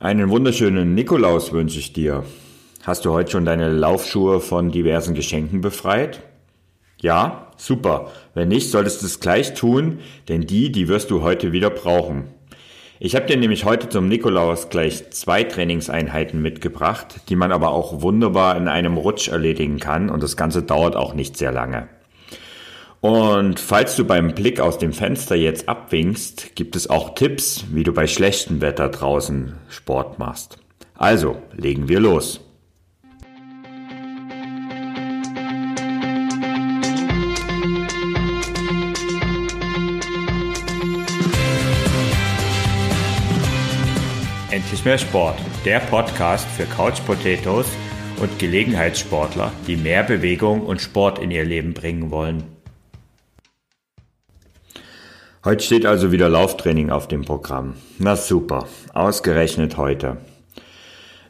Einen wunderschönen Nikolaus wünsche ich dir. Hast du heute schon deine Laufschuhe von diversen Geschenken befreit? Ja, super. Wenn nicht, solltest du es gleich tun, denn die, die wirst du heute wieder brauchen. Ich habe dir nämlich heute zum Nikolaus gleich zwei Trainingseinheiten mitgebracht, die man aber auch wunderbar in einem Rutsch erledigen kann und das Ganze dauert auch nicht sehr lange. Und falls du beim Blick aus dem Fenster jetzt abwinkst, gibt es auch Tipps, wie du bei schlechtem Wetter draußen Sport machst. Also, legen wir los. Endlich mehr Sport, der Podcast für Couch Potatoes und Gelegenheitssportler, die mehr Bewegung und Sport in ihr Leben bringen wollen. Heute steht also wieder Lauftraining auf dem Programm. Na super, ausgerechnet heute.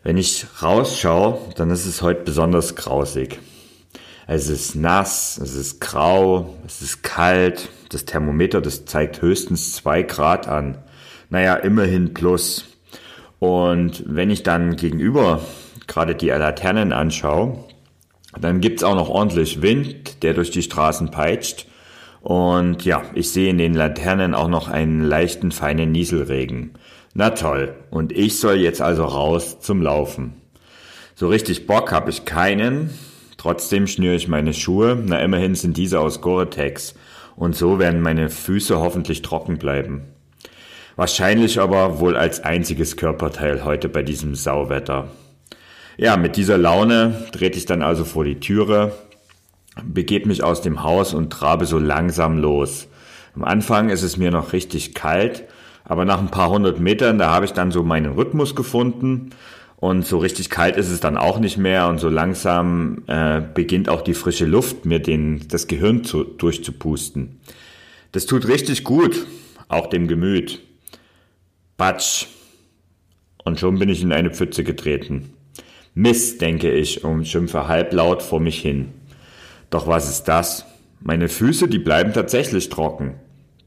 Wenn ich rausschaue, dann ist es heute besonders grausig. Es ist nass, es ist grau, es ist kalt. Das Thermometer, das zeigt höchstens zwei Grad an. Naja, immerhin plus. Und wenn ich dann gegenüber gerade die Laternen anschaue, dann gibt's auch noch ordentlich Wind, der durch die Straßen peitscht. Und ja, ich sehe in den Laternen auch noch einen leichten, feinen Nieselregen. Na toll. Und ich soll jetzt also raus zum Laufen. So richtig Bock habe ich keinen. Trotzdem schnüre ich meine Schuhe. Na, immerhin sind diese aus Gore-Tex. Und so werden meine Füße hoffentlich trocken bleiben. Wahrscheinlich aber wohl als einziges Körperteil heute bei diesem Sauwetter. Ja, mit dieser Laune trete ich dann also vor die Türe, begebe mich aus dem Haus und trabe so langsam los. Am Anfang ist es mir noch richtig kalt, aber nach ein paar hundert Metern, da habe ich dann so meinen Rhythmus gefunden und so richtig kalt ist es dann auch nicht mehr und so langsam äh, beginnt auch die frische Luft mir den, das Gehirn zu, durchzupusten. Das tut richtig gut, auch dem Gemüt. Batsch. Und schon bin ich in eine Pfütze getreten. Mist, denke ich und schimpfe halblaut vor mich hin. Doch was ist das? Meine Füße, die bleiben tatsächlich trocken.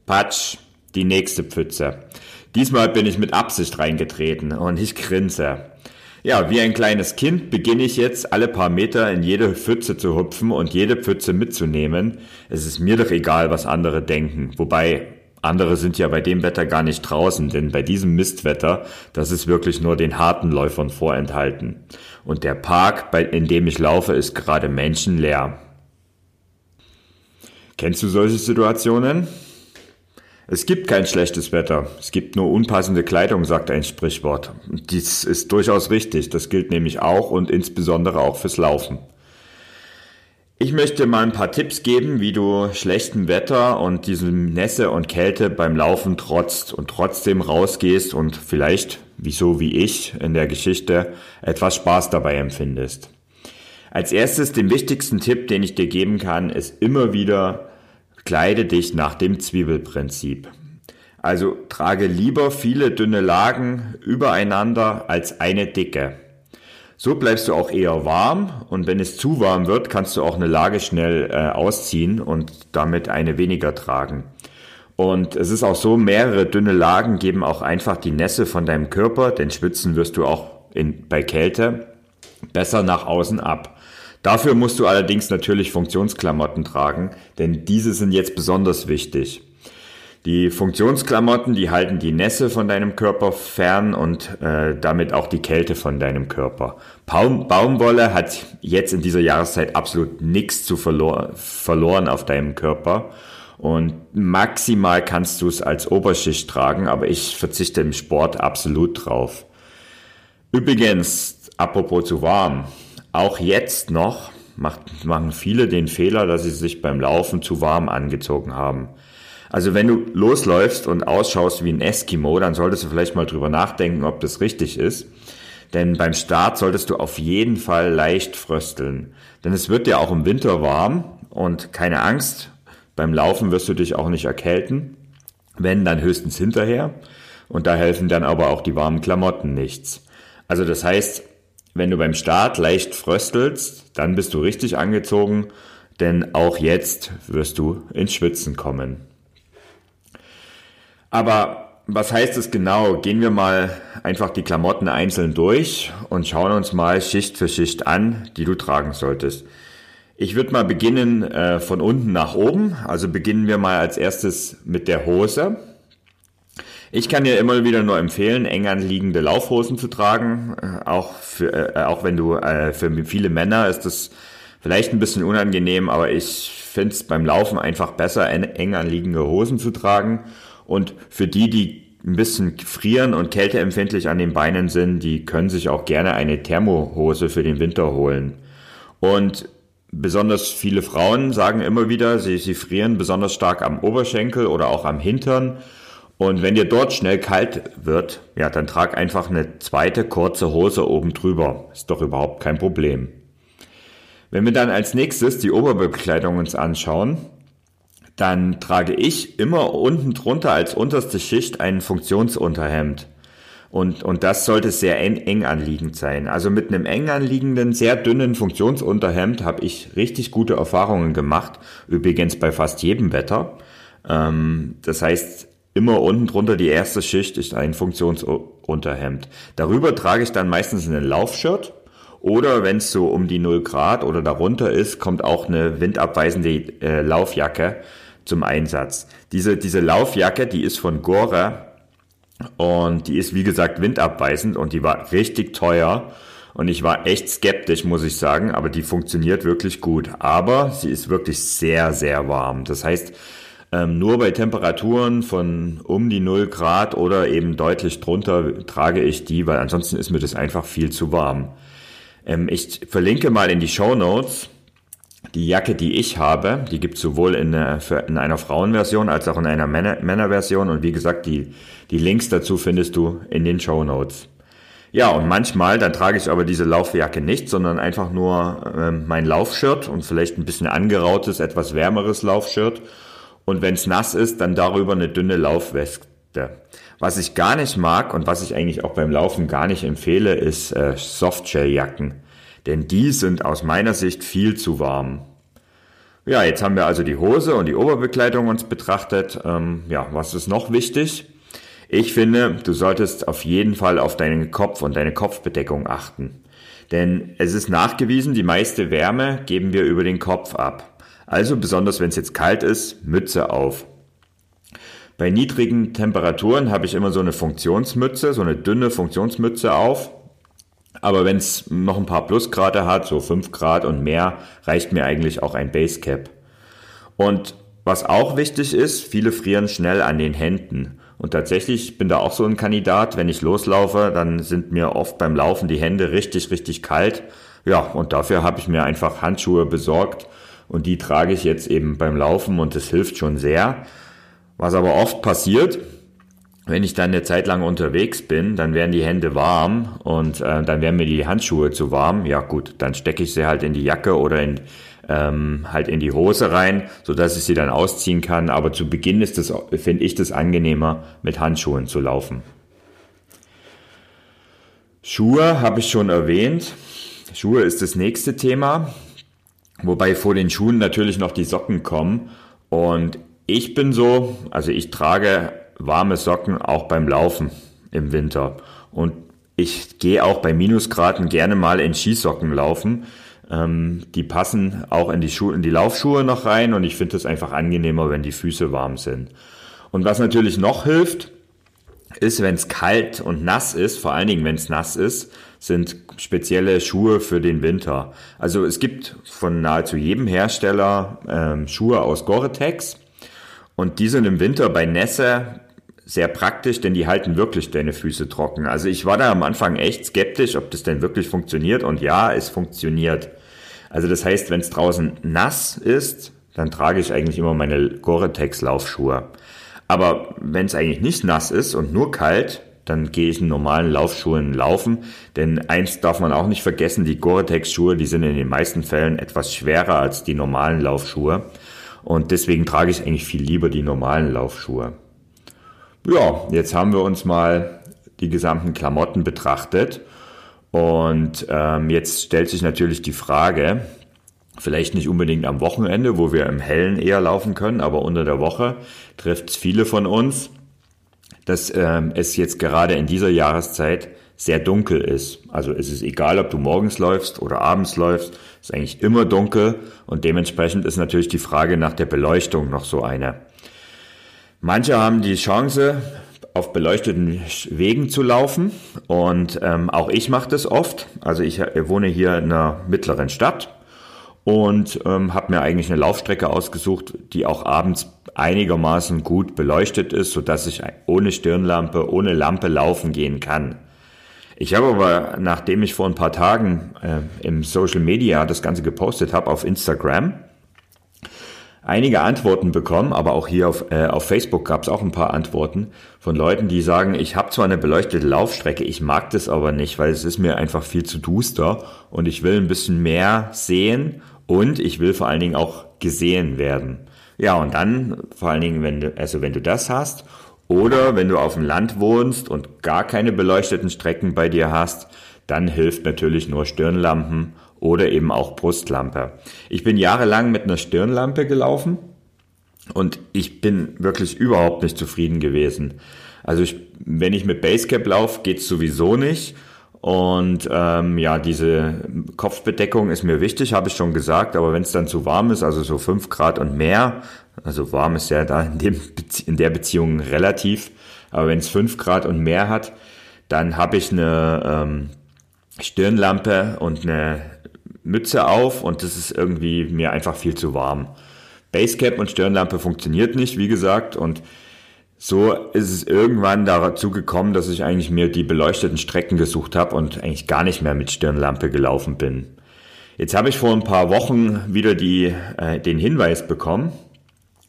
Patsch, die nächste Pfütze. Diesmal bin ich mit Absicht reingetreten und ich grinse. Ja, wie ein kleines Kind beginne ich jetzt alle paar Meter in jede Pfütze zu hupfen und jede Pfütze mitzunehmen. Es ist mir doch egal, was andere denken. Wobei, andere sind ja bei dem Wetter gar nicht draußen, denn bei diesem Mistwetter, das ist wirklich nur den harten Läufern vorenthalten. Und der Park, in dem ich laufe, ist gerade menschenleer. Kennst du solche Situationen? Es gibt kein schlechtes Wetter. Es gibt nur unpassende Kleidung, sagt ein Sprichwort. Dies ist durchaus richtig. Das gilt nämlich auch und insbesondere auch fürs Laufen. Ich möchte mal ein paar Tipps geben, wie du schlechtem Wetter und diesem Nässe und Kälte beim Laufen trotzt und trotzdem rausgehst und vielleicht, wieso wie ich in der Geschichte, etwas Spaß dabei empfindest. Als erstes den wichtigsten Tipp, den ich dir geben kann, ist immer wieder Kleide dich nach dem Zwiebelprinzip. Also trage lieber viele dünne Lagen übereinander als eine dicke. So bleibst du auch eher warm und wenn es zu warm wird, kannst du auch eine Lage schnell äh, ausziehen und damit eine weniger tragen. Und es ist auch so, mehrere dünne Lagen geben auch einfach die Nässe von deinem Körper, denn schwitzen wirst du auch in, bei Kälte, besser nach außen ab. Dafür musst du allerdings natürlich Funktionsklamotten tragen, denn diese sind jetzt besonders wichtig. Die Funktionsklamotten, die halten die Nässe von deinem Körper fern und äh, damit auch die Kälte von deinem Körper. Baum, Baumwolle hat jetzt in dieser Jahreszeit absolut nichts zu verlor verloren auf deinem Körper. Und maximal kannst du es als Oberschicht tragen, aber ich verzichte im Sport absolut drauf. Übrigens, apropos zu warm, auch jetzt noch macht, machen viele den Fehler, dass sie sich beim Laufen zu warm angezogen haben. Also wenn du losläufst und ausschaust wie ein Eskimo, dann solltest du vielleicht mal drüber nachdenken, ob das richtig ist. Denn beim Start solltest du auf jeden Fall leicht frösteln. Denn es wird ja auch im Winter warm und keine Angst, beim Laufen wirst du dich auch nicht erkälten. Wenn, dann höchstens hinterher. Und da helfen dann aber auch die warmen Klamotten nichts. Also das heißt, wenn du beim Start leicht fröstelst, dann bist du richtig angezogen, denn auch jetzt wirst du ins Schwitzen kommen. Aber was heißt es genau? Gehen wir mal einfach die Klamotten einzeln durch und schauen uns mal Schicht für Schicht an, die du tragen solltest. Ich würde mal beginnen äh, von unten nach oben. Also beginnen wir mal als erstes mit der Hose. Ich kann dir immer wieder nur empfehlen, eng anliegende Laufhosen zu tragen. Äh, auch, für, äh, auch wenn du äh, für viele Männer ist das vielleicht ein bisschen unangenehm, aber ich finde es beim Laufen einfach besser, eng anliegende Hosen zu tragen. Und für die, die ein bisschen frieren und kälteempfindlich an den Beinen sind, die können sich auch gerne eine Thermohose für den Winter holen. Und besonders viele Frauen sagen immer wieder, sie, sie frieren besonders stark am Oberschenkel oder auch am Hintern. Und wenn dir dort schnell kalt wird, ja, dann trag einfach eine zweite kurze Hose oben drüber. Ist doch überhaupt kein Problem. Wenn wir dann als nächstes die Oberbekleidung uns anschauen, dann trage ich immer unten drunter als unterste Schicht ein Funktionsunterhemd. Und, und das sollte sehr eng, anliegend sein. Also mit einem eng anliegenden, sehr dünnen Funktionsunterhemd habe ich richtig gute Erfahrungen gemacht. Übrigens bei fast jedem Wetter. Ähm, das heißt, immer unten drunter die erste Schicht ist ein Funktionsunterhemd. Darüber trage ich dann meistens einen Laufshirt. Oder wenn es so um die 0 Grad oder darunter ist, kommt auch eine windabweisende äh, Laufjacke zum Einsatz. Diese, diese Laufjacke, die ist von Gore und die ist wie gesagt windabweisend und die war richtig teuer. Und ich war echt skeptisch, muss ich sagen, aber die funktioniert wirklich gut. Aber sie ist wirklich sehr, sehr warm. Das heißt, ähm, nur bei Temperaturen von um die 0 Grad oder eben deutlich drunter trage ich die, weil ansonsten ist mir das einfach viel zu warm. Ähm, ich verlinke mal in die Show Notes die Jacke, die ich habe, die gibt es sowohl in, äh, in, einer Frauenversion als auch in einer Männer Männerversion. Und wie gesagt, die, die Links dazu findest du in den Show Notes. Ja, und manchmal, dann trage ich aber diese Laufjacke nicht, sondern einfach nur äh, mein Laufshirt und vielleicht ein bisschen angerautes, etwas wärmeres Laufshirt. Und wenn es nass ist, dann darüber eine dünne Laufweste. Was ich gar nicht mag und was ich eigentlich auch beim Laufen gar nicht empfehle, ist äh, Softshell-Jacken denn die sind aus meiner Sicht viel zu warm. Ja, jetzt haben wir also die Hose und die Oberbekleidung uns betrachtet. Ähm, ja, was ist noch wichtig? Ich finde, du solltest auf jeden Fall auf deinen Kopf und deine Kopfbedeckung achten. Denn es ist nachgewiesen, die meiste Wärme geben wir über den Kopf ab. Also besonders wenn es jetzt kalt ist, Mütze auf. Bei niedrigen Temperaturen habe ich immer so eine Funktionsmütze, so eine dünne Funktionsmütze auf. Aber wenn es noch ein paar Plusgrade hat, so 5 Grad und mehr, reicht mir eigentlich auch ein Basecap. Und was auch wichtig ist, viele frieren schnell an den Händen. Und tatsächlich bin da auch so ein Kandidat, wenn ich loslaufe, dann sind mir oft beim Laufen die Hände richtig, richtig kalt. Ja, und dafür habe ich mir einfach Handschuhe besorgt und die trage ich jetzt eben beim Laufen und das hilft schon sehr. Was aber oft passiert, wenn ich dann eine Zeit lang unterwegs bin, dann werden die Hände warm und äh, dann werden mir die Handschuhe zu warm. Ja gut, dann stecke ich sie halt in die Jacke oder in, ähm, halt in die Hose rein, so dass ich sie dann ausziehen kann. Aber zu Beginn finde ich das angenehmer, mit Handschuhen zu laufen. Schuhe habe ich schon erwähnt. Schuhe ist das nächste Thema, wobei vor den Schuhen natürlich noch die Socken kommen. Und ich bin so, also ich trage warme Socken auch beim Laufen im Winter. Und ich gehe auch bei Minusgraden gerne mal in Skisocken laufen. Ähm, die passen auch in die, in die Laufschuhe noch rein und ich finde es einfach angenehmer, wenn die Füße warm sind. Und was natürlich noch hilft, ist, wenn es kalt und nass ist, vor allen Dingen wenn es nass ist, sind spezielle Schuhe für den Winter. Also es gibt von nahezu jedem Hersteller ähm, Schuhe aus Gore-Tex und die sind im Winter bei Nässe sehr praktisch, denn die halten wirklich deine Füße trocken. Also ich war da am Anfang echt skeptisch, ob das denn wirklich funktioniert. Und ja, es funktioniert. Also das heißt, wenn es draußen nass ist, dann trage ich eigentlich immer meine Gore-Tex-Laufschuhe. Aber wenn es eigentlich nicht nass ist und nur kalt, dann gehe ich in normalen Laufschuhen laufen. Denn eins darf man auch nicht vergessen, die Gore-Tex-Schuhe, die sind in den meisten Fällen etwas schwerer als die normalen Laufschuhe. Und deswegen trage ich eigentlich viel lieber die normalen Laufschuhe. Ja, jetzt haben wir uns mal die gesamten Klamotten betrachtet. Und ähm, jetzt stellt sich natürlich die Frage, vielleicht nicht unbedingt am Wochenende, wo wir im Hellen eher laufen können, aber unter der Woche trifft es viele von uns, dass ähm, es jetzt gerade in dieser Jahreszeit sehr dunkel ist. Also es ist egal, ob du morgens läufst oder abends läufst, es ist eigentlich immer dunkel und dementsprechend ist natürlich die Frage nach der Beleuchtung noch so eine. Manche haben die Chance, auf beleuchteten Wegen zu laufen und ähm, auch ich mache das oft. Also ich äh, wohne hier in einer mittleren Stadt und ähm, habe mir eigentlich eine Laufstrecke ausgesucht, die auch abends einigermaßen gut beleuchtet ist, sodass ich ohne Stirnlampe, ohne Lampe laufen gehen kann. Ich habe aber, nachdem ich vor ein paar Tagen äh, im Social Media das Ganze gepostet habe auf Instagram, einige Antworten bekommen, aber auch hier auf, äh, auf Facebook gab es auch ein paar Antworten von Leuten, die sagen, ich habe zwar eine beleuchtete Laufstrecke, ich mag das aber nicht, weil es ist mir einfach viel zu duster und ich will ein bisschen mehr sehen und ich will vor allen Dingen auch gesehen werden. Ja, und dann vor allen Dingen, wenn du, also wenn du das hast oder wenn du auf dem Land wohnst und gar keine beleuchteten Strecken bei dir hast, dann hilft natürlich nur Stirnlampen oder eben auch Brustlampe. Ich bin jahrelang mit einer Stirnlampe gelaufen und ich bin wirklich überhaupt nicht zufrieden gewesen. Also ich, wenn ich mit Basecap laufe, geht's sowieso nicht. Und ähm, ja, diese Kopfbedeckung ist mir wichtig, habe ich schon gesagt, aber wenn es dann zu warm ist, also so fünf Grad und mehr, also warm ist ja da in, dem, in der Beziehung relativ, aber wenn es fünf Grad und mehr hat, dann habe ich eine ähm, Stirnlampe und eine Mütze auf und das ist irgendwie mir einfach viel zu warm. Basecap und Stirnlampe funktioniert nicht, wie gesagt, und so ist es irgendwann dazu gekommen, dass ich eigentlich mir die beleuchteten Strecken gesucht habe und eigentlich gar nicht mehr mit Stirnlampe gelaufen bin. Jetzt habe ich vor ein paar Wochen wieder die, äh, den Hinweis bekommen,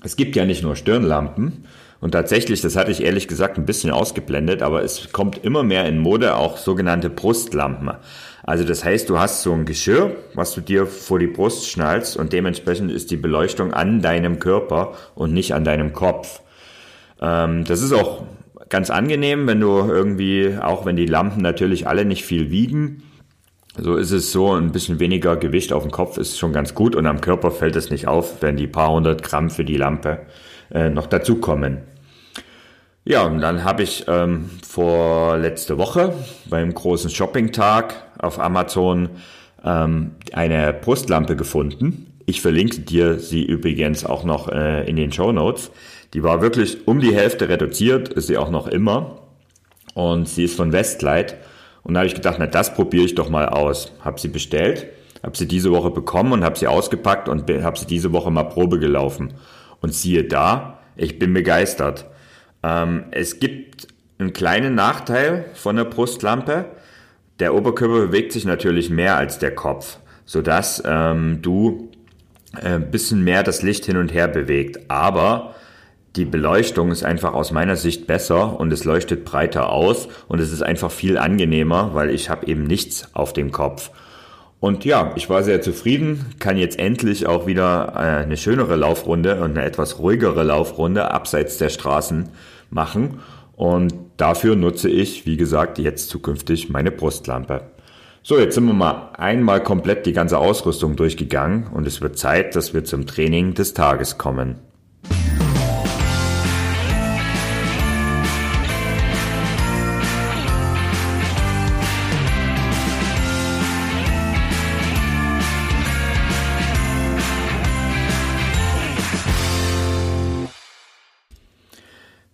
es gibt ja nicht nur Stirnlampen, und tatsächlich, das hatte ich ehrlich gesagt ein bisschen ausgeblendet, aber es kommt immer mehr in Mode auch sogenannte Brustlampen. Also das heißt, du hast so ein Geschirr, was du dir vor die Brust schnallst und dementsprechend ist die Beleuchtung an deinem Körper und nicht an deinem Kopf. Ähm, das ist auch ganz angenehm, wenn du irgendwie, auch wenn die Lampen natürlich alle nicht viel wiegen, so ist es so, ein bisschen weniger Gewicht auf dem Kopf ist schon ganz gut und am Körper fällt es nicht auf, wenn die paar hundert Gramm für die Lampe äh, noch dazukommen. Ja, und dann habe ich ähm, vor letzte Woche beim großen Shopping-Tag auf Amazon ähm, eine Brustlampe gefunden. Ich verlinke dir sie übrigens auch noch äh, in den Show Notes. Die war wirklich um die Hälfte reduziert, ist sie auch noch immer. Und sie ist von Westlight. Und da habe ich gedacht, na das probiere ich doch mal aus. Habe sie bestellt, habe sie diese Woche bekommen und habe sie ausgepackt und habe sie diese Woche mal Probe gelaufen. Und siehe da, ich bin begeistert. Ähm, es gibt einen kleinen Nachteil von der Brustlampe. Der Oberkörper bewegt sich natürlich mehr als der Kopf, sodass ähm, du äh, ein bisschen mehr das Licht hin und her bewegt. Aber die Beleuchtung ist einfach aus meiner Sicht besser und es leuchtet breiter aus und es ist einfach viel angenehmer, weil ich habe eben nichts auf dem Kopf. Und ja, ich war sehr zufrieden, kann jetzt endlich auch wieder äh, eine schönere Laufrunde und eine etwas ruhigere Laufrunde abseits der Straßen machen. Und dafür nutze ich, wie gesagt, jetzt zukünftig meine Brustlampe. So, jetzt sind wir mal einmal komplett die ganze Ausrüstung durchgegangen und es wird Zeit, dass wir zum Training des Tages kommen.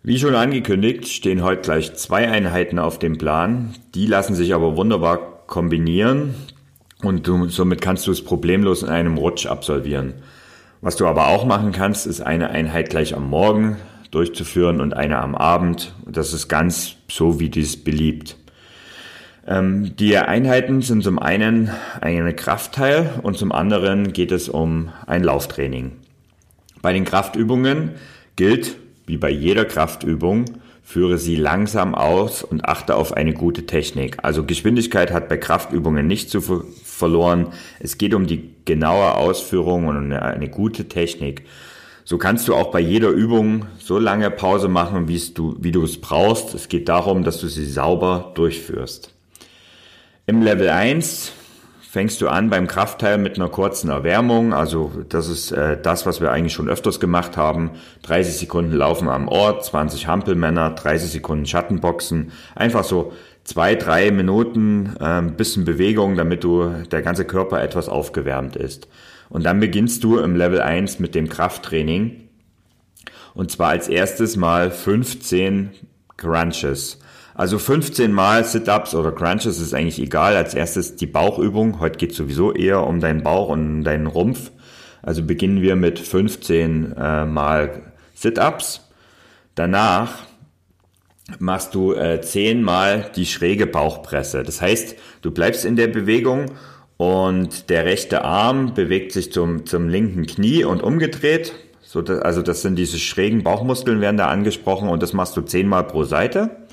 Wie schon angekündigt, stehen heute gleich zwei Einheiten auf dem Plan. Die lassen sich aber wunderbar kombinieren und du, somit kannst du es problemlos in einem Rutsch absolvieren. Was du aber auch machen kannst, ist eine Einheit gleich am Morgen durchzuführen und eine am Abend. Das ist ganz so, wie dies beliebt. Ähm, die Einheiten sind zum einen eine Kraftteil und zum anderen geht es um ein Lauftraining. Bei den Kraftübungen gilt, wie bei jeder Kraftübung, führe sie langsam aus und achte auf eine gute Technik. Also Geschwindigkeit hat bei Kraftübungen nicht zu ver verloren. Es geht um die genaue Ausführung und eine, eine gute Technik. So kannst du auch bei jeder Übung so lange Pause machen, du, wie du es brauchst. Es geht darum, dass du sie sauber durchführst. Im Level 1 fängst du an beim Kraftteil mit einer kurzen Erwärmung. Also das ist äh, das, was wir eigentlich schon öfters gemacht haben. 30 Sekunden Laufen am Ort, 20 Hampelmänner, 30 Sekunden Schattenboxen. Einfach so zwei, drei Minuten, äh, bisschen Bewegung, damit du der ganze Körper etwas aufgewärmt ist. Und dann beginnst du im Level 1 mit dem Krafttraining. Und zwar als erstes mal 15 Crunches. Also 15 Mal Sit-Ups oder Crunches ist eigentlich egal. Als erstes die Bauchübung. Heute geht sowieso eher um deinen Bauch und deinen Rumpf. Also beginnen wir mit 15 äh, Mal Sit-Ups. Danach machst du äh, 10 Mal die schräge Bauchpresse. Das heißt, du bleibst in der Bewegung und der rechte Arm bewegt sich zum, zum linken Knie und umgedreht. So, also das sind diese schrägen Bauchmuskeln werden da angesprochen und das machst du 10 Mal pro Seite.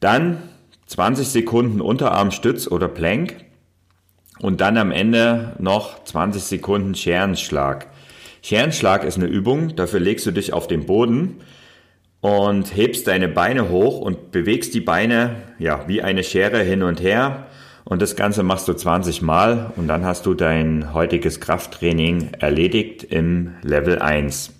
Dann 20 Sekunden Unterarmstütz oder Plank und dann am Ende noch 20 Sekunden Scherenschlag. Scherenschlag ist eine Übung, dafür legst du dich auf den Boden und hebst deine Beine hoch und bewegst die Beine ja wie eine Schere hin und her und das Ganze machst du 20 Mal und dann hast du dein heutiges Krafttraining erledigt im Level 1.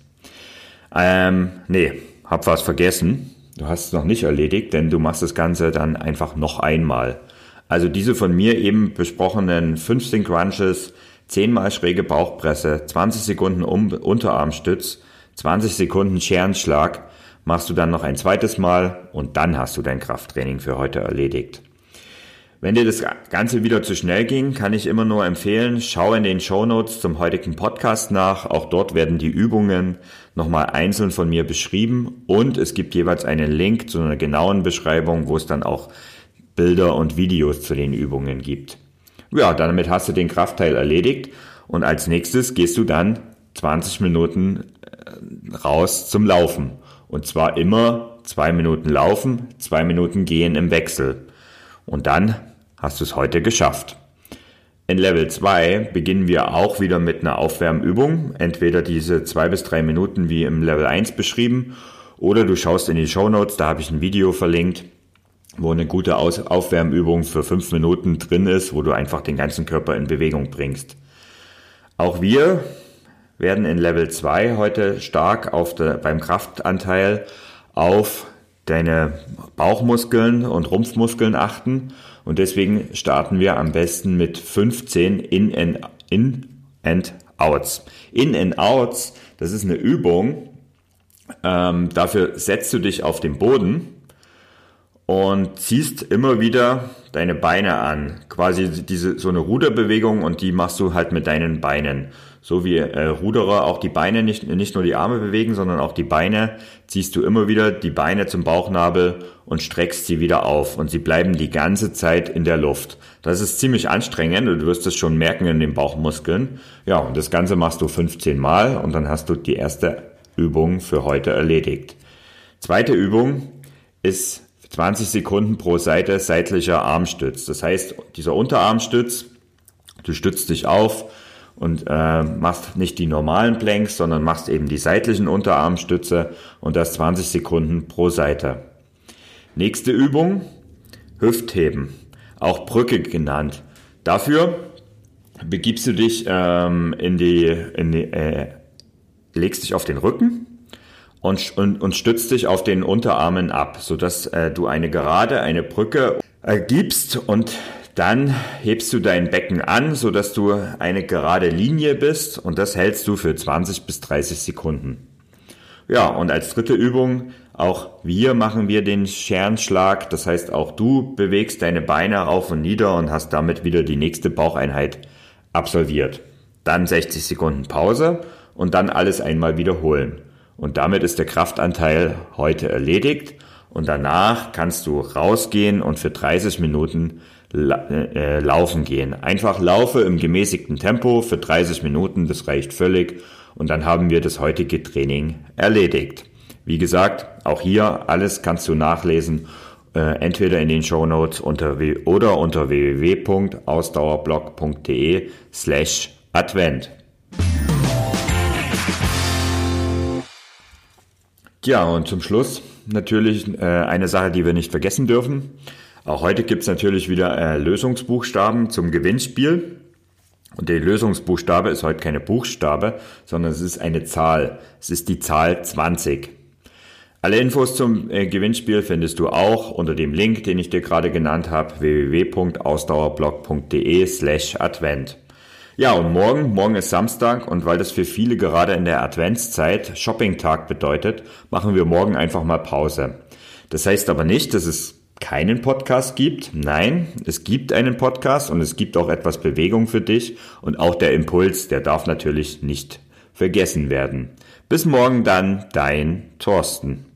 Ähm, nee, hab was vergessen. Du hast es noch nicht erledigt, denn du machst das Ganze dann einfach noch einmal. Also diese von mir eben besprochenen 15 Crunches, 10 mal schräge Bauchpresse, 20 Sekunden um Unterarmstütz, 20 Sekunden Scherenschlag, machst du dann noch ein zweites Mal und dann hast du dein Krafttraining für heute erledigt. Wenn dir das Ganze wieder zu schnell ging, kann ich immer nur empfehlen, schau in den Show Notes zum heutigen Podcast nach. Auch dort werden die Übungen nochmal einzeln von mir beschrieben und es gibt jeweils einen Link zu einer genauen Beschreibung, wo es dann auch Bilder und Videos zu den Übungen gibt. Ja, damit hast du den Kraftteil erledigt und als nächstes gehst du dann 20 Minuten äh, raus zum Laufen. Und zwar immer zwei Minuten laufen, zwei Minuten gehen im Wechsel. Und dann hast du es heute geschafft. In Level 2 beginnen wir auch wieder mit einer Aufwärmübung, entweder diese zwei bis drei Minuten wie im Level 1 beschrieben, oder du schaust in die Show Notes, da habe ich ein Video verlinkt, wo eine gute Aufwärmübung für fünf Minuten drin ist, wo du einfach den ganzen Körper in Bewegung bringst. Auch wir werden in Level 2 heute stark auf der, beim Kraftanteil auf deine Bauchmuskeln und Rumpfmuskeln achten. Und deswegen starten wir am besten mit 15 In and, in and Outs. In and Outs, das ist eine Übung. Ähm, dafür setzt du dich auf den Boden und ziehst immer wieder deine Beine an. Quasi diese, so eine Ruderbewegung und die machst du halt mit deinen Beinen so wie äh, Ruderer auch die Beine nicht, nicht nur die Arme bewegen, sondern auch die Beine, ziehst du immer wieder die Beine zum Bauchnabel und streckst sie wieder auf und sie bleiben die ganze Zeit in der Luft. Das ist ziemlich anstrengend und du wirst es schon merken in den Bauchmuskeln. Ja, und das Ganze machst du 15 Mal und dann hast du die erste Übung für heute erledigt. Zweite Übung ist 20 Sekunden pro Seite seitlicher Armstütz. Das heißt, dieser Unterarmstütz, du stützt dich auf, und äh, machst nicht die normalen Planks, sondern machst eben die seitlichen Unterarmstütze und das 20 Sekunden pro Seite. Nächste Übung, Hüftheben, auch Brücke genannt. Dafür begibst du dich ähm, in die, in die äh, legst dich auf den Rücken und, und, und stützt dich auf den Unterarmen ab, sodass äh, du eine gerade, eine Brücke äh, gibst und dann hebst du dein Becken an, sodass du eine gerade Linie bist und das hältst du für 20 bis 30 Sekunden. Ja, und als dritte Übung, auch wir machen wir den Scherenschlag. Das heißt, auch du bewegst deine Beine rauf und nieder und hast damit wieder die nächste Baucheinheit absolviert. Dann 60 Sekunden Pause und dann alles einmal wiederholen. Und damit ist der Kraftanteil heute erledigt und danach kannst du rausgehen und für 30 Minuten laufen gehen. Einfach laufe im gemäßigten Tempo für 30 Minuten, das reicht völlig. Und dann haben wir das heutige Training erledigt. Wie gesagt, auch hier alles kannst du nachlesen, äh, entweder in den Show Notes unter oder unter www.ausdauerblog.de slash Advent. Ja, und zum Schluss natürlich äh, eine Sache, die wir nicht vergessen dürfen. Auch heute gibt's natürlich wieder äh, Lösungsbuchstaben zum Gewinnspiel. Und der Lösungsbuchstabe ist heute keine Buchstabe, sondern es ist eine Zahl. Es ist die Zahl 20. Alle Infos zum äh, Gewinnspiel findest du auch unter dem Link, den ich dir gerade genannt habe, www.ausdauerblog.de slash Advent. Ja, und morgen, morgen ist Samstag und weil das für viele gerade in der Adventszeit Shoppingtag bedeutet, machen wir morgen einfach mal Pause. Das heißt aber nicht, dass es keinen Podcast gibt. Nein, es gibt einen Podcast und es gibt auch etwas Bewegung für dich und auch der Impuls, der darf natürlich nicht vergessen werden. Bis morgen dann, dein Thorsten.